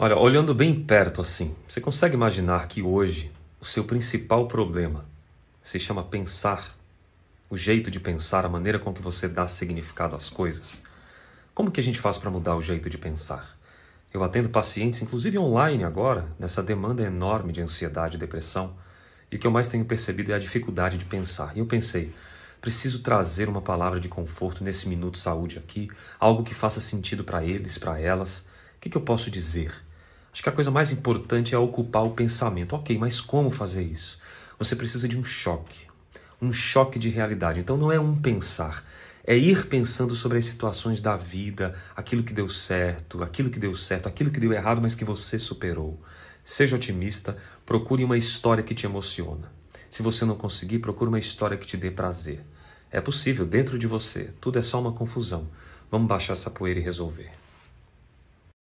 Olha, olhando bem perto assim, você consegue imaginar que hoje o seu principal problema se chama pensar? O jeito de pensar, a maneira com que você dá significado às coisas? Como que a gente faz para mudar o jeito de pensar? Eu atendo pacientes, inclusive online agora, nessa demanda enorme de ansiedade e depressão, e o que eu mais tenho percebido é a dificuldade de pensar. E eu pensei, preciso trazer uma palavra de conforto nesse minuto saúde aqui, algo que faça sentido para eles, para elas. O que, que eu posso dizer? Acho que a coisa mais importante é ocupar o pensamento. Ok, mas como fazer isso? Você precisa de um choque, um choque de realidade. Então não é um pensar, é ir pensando sobre as situações da vida, aquilo que deu certo, aquilo que deu certo, aquilo que deu errado, mas que você superou. Seja otimista, procure uma história que te emociona. Se você não conseguir, procure uma história que te dê prazer. É possível, dentro de você. Tudo é só uma confusão. Vamos baixar essa poeira e resolver.